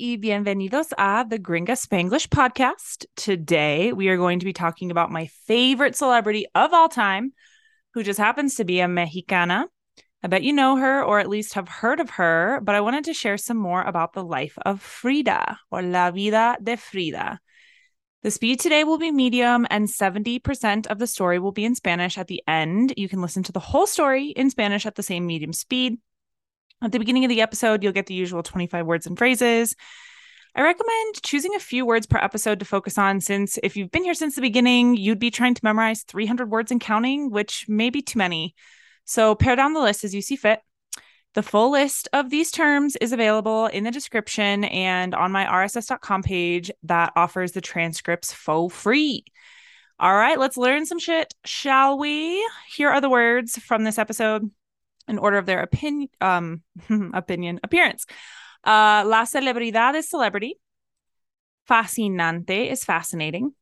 y bienvenidos a the Gringa Spanglish podcast. Today, we are going to be talking about my favorite celebrity of all time, who just happens to be a Mexicana. I bet you know her or at least have heard of her, but I wanted to share some more about the life of Frida or La Vida de Frida. The speed today will be medium, and 70% of the story will be in Spanish at the end. You can listen to the whole story in Spanish at the same medium speed. At the beginning of the episode, you'll get the usual 25 words and phrases. I recommend choosing a few words per episode to focus on, since if you've been here since the beginning, you'd be trying to memorize 300 words and counting, which may be too many. So pare down the list as you see fit. The full list of these terms is available in the description and on my rss.com page that offers the transcripts for free. All right, let's learn some shit, shall we? Here are the words from this episode in order of their opinion um opinion appearance. Uh la celebridad is celebrity. Fascinante is fascinating.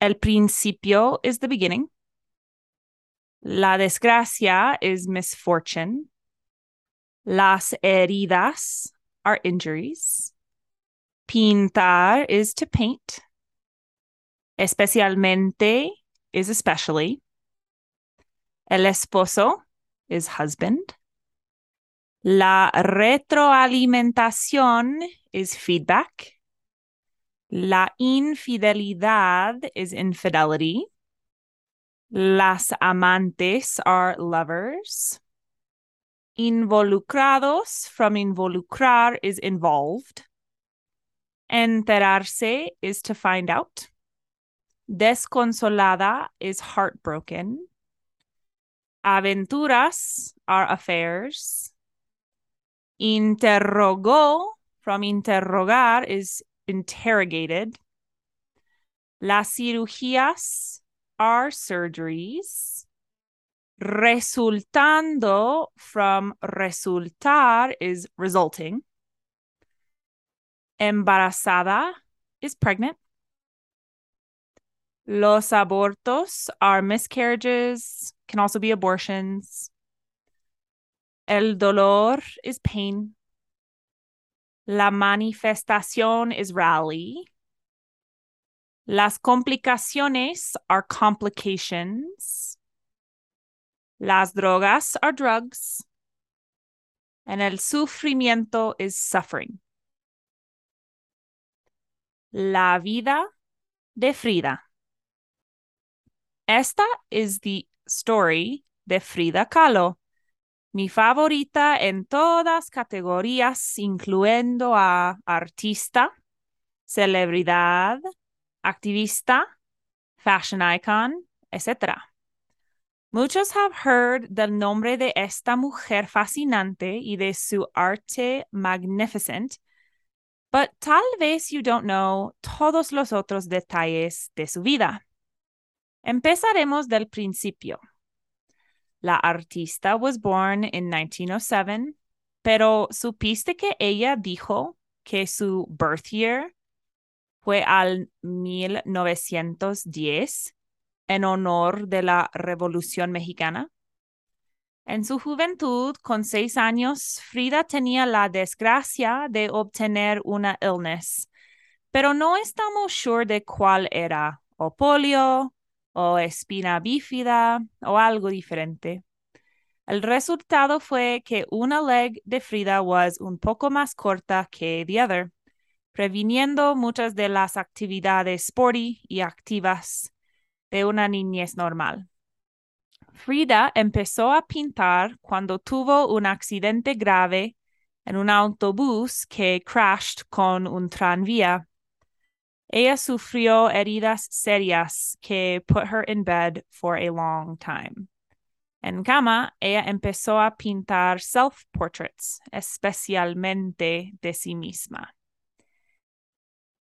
El principio is the beginning. La desgracia is misfortune. Las heridas are injuries. Pintar is to paint. Especialmente is especially. El esposo is husband. La retroalimentación is feedback. La infidelidad is infidelity. Las amantes are lovers. Involucrados from involucrar is involved. Enterarse is to find out. Desconsolada is heartbroken. Aventuras are affairs. Interrogó from interrogar is interrogated. Las cirugías are surgeries. Resultando from resultar is resulting. Embarazada is pregnant. Los abortos are miscarriages, can also be abortions. El dolor is pain. La manifestación is rally. Las complicaciones are complications. Las drogas are drugs. And el sufrimiento is suffering. La vida de Frida. Esta is the story de Frida Kahlo, mi favorita en todas categorías, incluyendo a artista, celebridad, activista, fashion icon, etc. Muchos have heard del nombre de esta mujer fascinante y de su arte magnificent, but tal vez you don't know todos los otros detalles de su vida. Empezaremos del principio. La artista was born in 1907, pero ¿supiste que ella dijo que su birth year fue al 1910 en honor de la Revolución Mexicana? En su juventud, con seis años, Frida tenía la desgracia de obtener una illness, pero no estamos sure de cuál era, o polio, o espina bífida o algo diferente. El resultado fue que una leg de Frida was un poco más corta que the other, previniendo muchas de las actividades sporty y activas de una niñez normal. Frida empezó a pintar cuando tuvo un accidente grave en un autobús que crashed con un tranvía ella sufrió heridas serias que put her in bed for a long time. En cama, ella empezó a pintar self-portraits, especialmente de sí misma.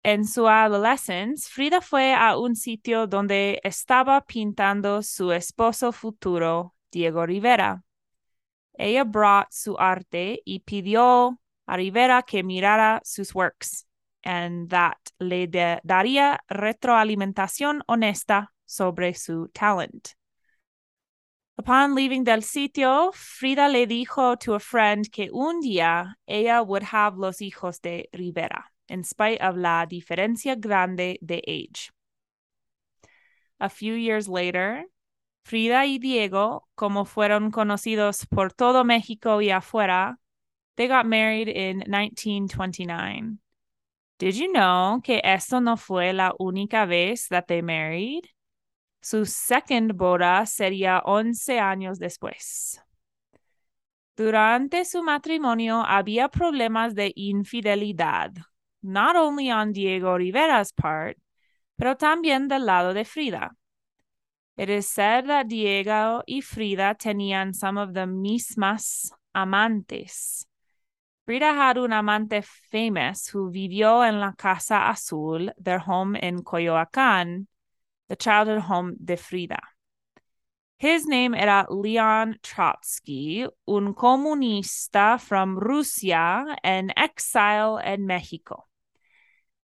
En su adolescencia, Frida fue a un sitio donde estaba pintando su esposo futuro, Diego Rivera. Ella brought su arte y pidió a Rivera que mirara sus works and that le de daría retroalimentación honesta sobre su talent. Upon leaving del sitio, Frida le dijo to a friend que un día ella would have los hijos de Rivera, in spite of la diferencia grande de age. A few years later, Frida y Diego, como fueron conocidos por todo México y afuera, they got married in 1929. Did you know que esto no fue la única vez that they married? Su second boda sería 11 años después. Durante su matrimonio había problemas de infidelidad, not only on Diego Rivera's part, pero también del lado de Frida. It is said that Diego y Frida tenían some of the mismas amantes. Frida had un amante famous who vivió en la Casa Azul, their home in Coyoacán, the childhood home de Frida. His name era Leon Trotsky, un comunista from Rusia en exile in México.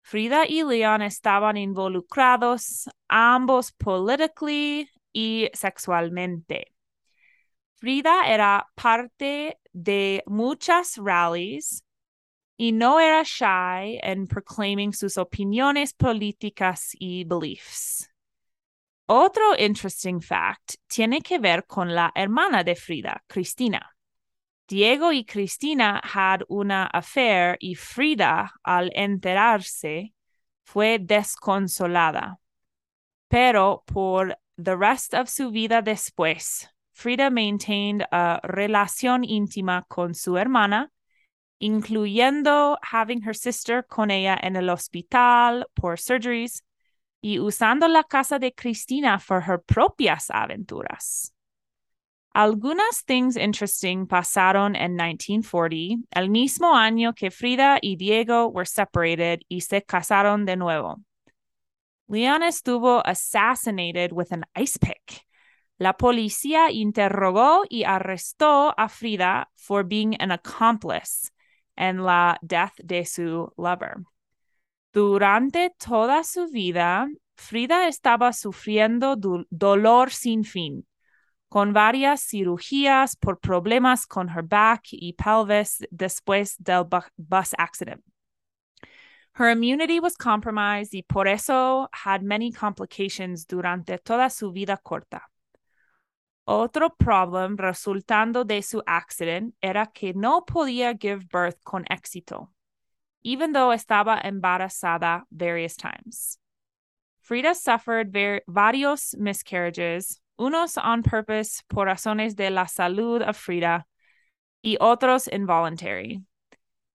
Frida y Leon estaban involucrados ambos politically y sexualmente. Frida era parte de muchas rallies y no era shy en proclaiming sus opiniones políticas y beliefs. Otro interesting fact tiene que ver con la hermana de Frida, Cristina. Diego y Cristina had una affair y Frida, al enterarse, fue desconsolada. Pero por the rest of su vida después, Frida maintained a relación íntima con su hermana, incluyendo having her sister con ella en el hospital por surgeries y usando la casa de Cristina for her propias aventuras. Algunas things interesting pasaron en 1940, el mismo año que Frida y Diego were separated y se casaron de nuevo. Leon estuvo assassinated with an ice pick. La policía interrogó y arrestó a Frida for being an accomplice en la death de su lover. Durante toda su vida, Frida estaba sufriendo dolor sin fin con varias cirugías por problemas con her back y pelvis después del bus accident. Her immunity was compromised y por eso had many complications durante toda su vida corta. Otro problem resultando de su accident era que no podía give birth con éxito, even though estaba embarazada various times. Frida suffered varios miscarriages, unos on purpose por razones de la salud of Frida y otros involuntary.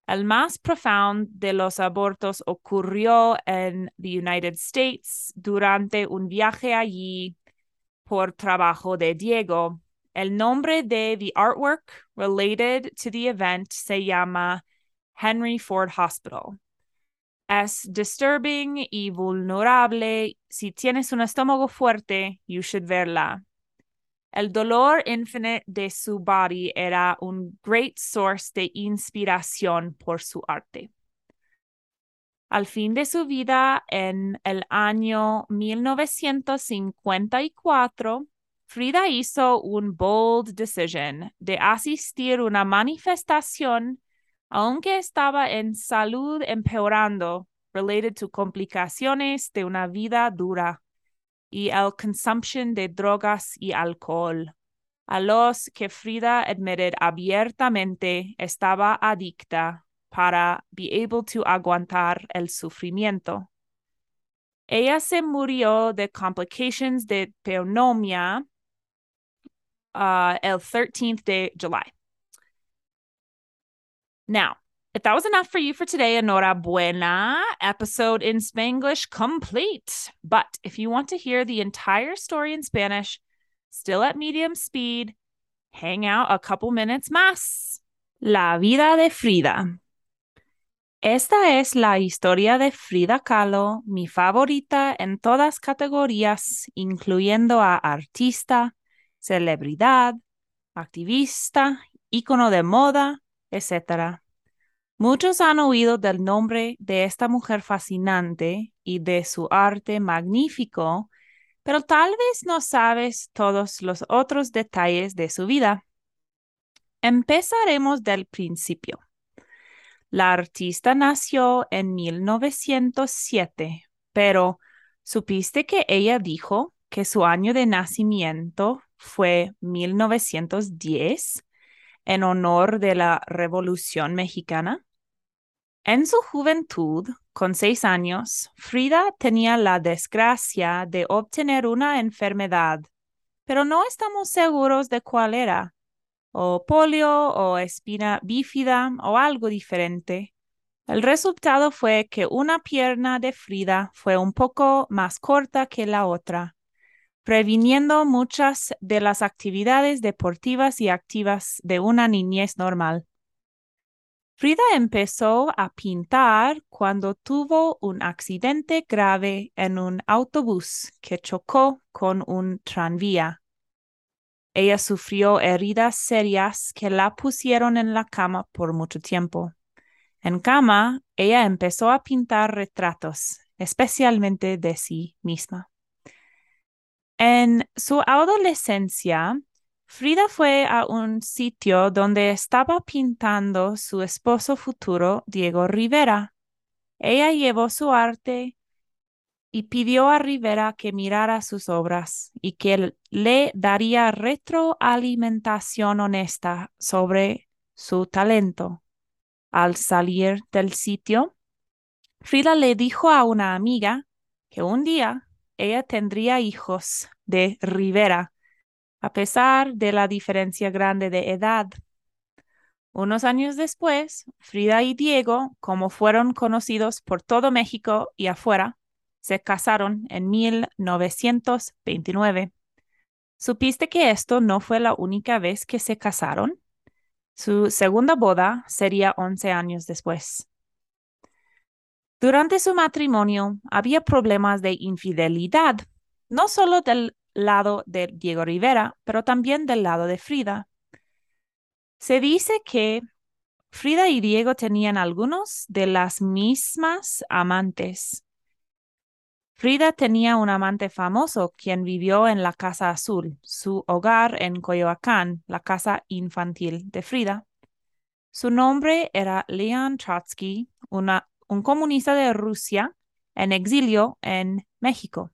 El más profundo de los abortos ocurrió en the United States durante un viaje allí por trabajo de Diego. El nombre de the artwork related to the event se llama Henry Ford Hospital. Es disturbing y vulnerable. Si tienes un estómago fuerte, you should verla. El dolor infinite de su body era un great source de inspiración por su arte. Al fin de su vida, en el año 1954, Frida hizo un bold decision de asistir a una manifestación aunque estaba en salud empeorando related to complicaciones de una vida dura y el consumption de drogas y alcohol, a los que Frida admitted abiertamente estaba adicta para be able to aguantar el sufrimiento. Ella se murió de complications de pneumonia uh, el 13th de July. Now, if that was enough for you for today, enhorabuena, episode in Spanglish complete. But if you want to hear the entire story in Spanish, still at medium speed, hang out a couple minutes más. La vida de Frida. Esta es la historia de Frida Kahlo, mi favorita en todas categorías, incluyendo a artista, celebridad, activista, ícono de moda, etc. Muchos han oído del nombre de esta mujer fascinante y de su arte magnífico, pero tal vez no sabes todos los otros detalles de su vida. Empezaremos del principio. La artista nació en 1907, pero ¿supiste que ella dijo que su año de nacimiento fue 1910 en honor de la Revolución Mexicana? En su juventud, con seis años, Frida tenía la desgracia de obtener una enfermedad, pero no estamos seguros de cuál era, o polio o espina bífida o algo diferente. El resultado fue que una pierna de Frida fue un poco más corta que la otra, previniendo muchas de las actividades deportivas y activas de una niñez normal. Frida empezó a pintar cuando tuvo un accidente grave en un autobús que chocó con un tranvía. Ella sufrió heridas serias que la pusieron en la cama por mucho tiempo. En cama, ella empezó a pintar retratos, especialmente de sí misma. En su adolescencia, Frida fue a un sitio donde estaba pintando su esposo futuro, Diego Rivera. Ella llevó su arte y pidió a Rivera que mirara sus obras y que le daría retroalimentación honesta sobre su talento. Al salir del sitio, Frida le dijo a una amiga que un día ella tendría hijos de Rivera a pesar de la diferencia grande de edad. Unos años después, Frida y Diego, como fueron conocidos por todo México y afuera, se casaron en 1929. ¿Supiste que esto no fue la única vez que se casaron? Su segunda boda sería 11 años después. Durante su matrimonio había problemas de infidelidad, no solo del lado de Diego Rivera, pero también del lado de Frida. Se dice que Frida y Diego tenían algunos de las mismas amantes. Frida tenía un amante famoso quien vivió en la Casa Azul, su hogar en Coyoacán, la casa infantil de Frida. Su nombre era Leon Trotsky, un comunista de Rusia en exilio en México.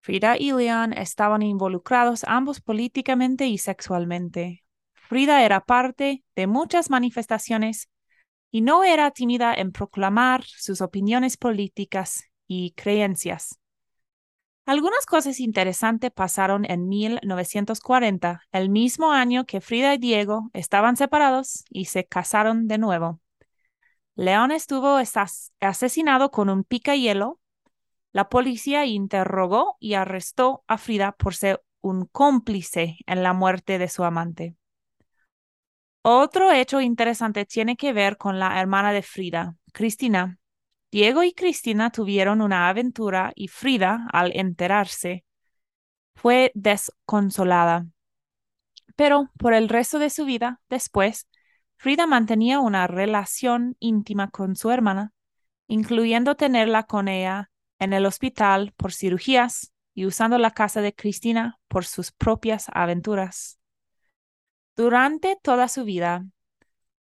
Frida y Leon estaban involucrados ambos políticamente y sexualmente. Frida era parte de muchas manifestaciones y no era tímida en proclamar sus opiniones políticas y creencias. Algunas cosas interesantes pasaron en 1940, el mismo año que Frida y Diego estaban separados y se casaron de nuevo. León estuvo asesinado con un pica hielo la policía interrogó y arrestó a Frida por ser un cómplice en la muerte de su amante. Otro hecho interesante tiene que ver con la hermana de Frida, Cristina. Diego y Cristina tuvieron una aventura y Frida, al enterarse, fue desconsolada. Pero por el resto de su vida, después, Frida mantenía una relación íntima con su hermana, incluyendo tenerla con ella en el hospital por cirugías y usando la casa de Cristina por sus propias aventuras. Durante toda su vida,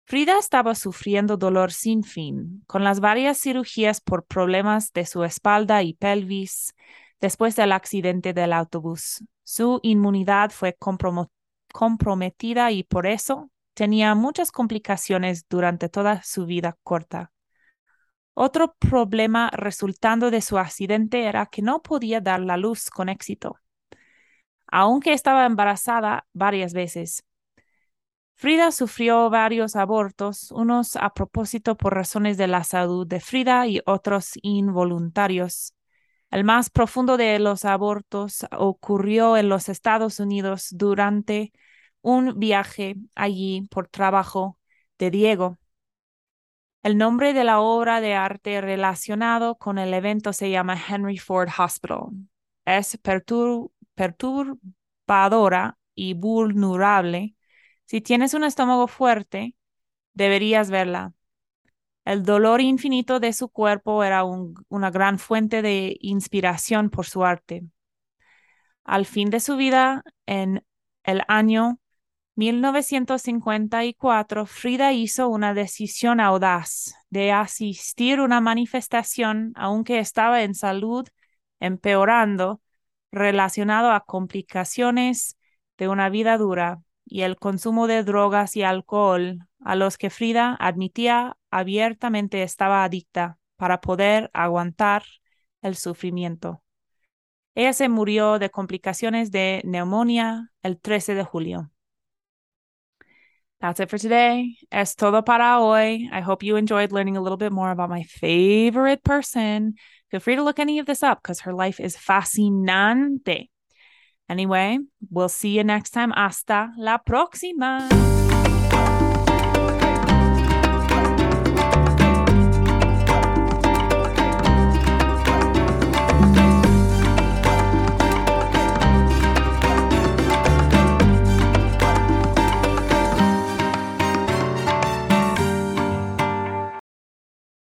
Frida estaba sufriendo dolor sin fin, con las varias cirugías por problemas de su espalda y pelvis después del accidente del autobús. Su inmunidad fue comprometida y por eso tenía muchas complicaciones durante toda su vida corta. Otro problema resultando de su accidente era que no podía dar la luz con éxito, aunque estaba embarazada varias veces. Frida sufrió varios abortos, unos a propósito por razones de la salud de Frida y otros involuntarios. El más profundo de los abortos ocurrió en los Estados Unidos durante un viaje allí por trabajo de Diego. El nombre de la obra de arte relacionado con el evento se llama Henry Ford Hospital. Es perturbadora y vulnerable. Si tienes un estómago fuerte, deberías verla. El dolor infinito de su cuerpo era una gran fuente de inspiración por su arte. Al fin de su vida, en el año 1954, Frida hizo una decisión audaz de asistir a una manifestación, aunque estaba en salud empeorando, relacionado a complicaciones de una vida dura y el consumo de drogas y alcohol a los que Frida admitía abiertamente estaba adicta para poder aguantar el sufrimiento. Ella se murió de complicaciones de neumonía el 13 de julio. That's it for today. Es todo para hoy. I hope you enjoyed learning a little bit more about my favorite person. Feel free to look any of this up because her life is fascinante. Anyway, we'll see you next time. Hasta la próxima.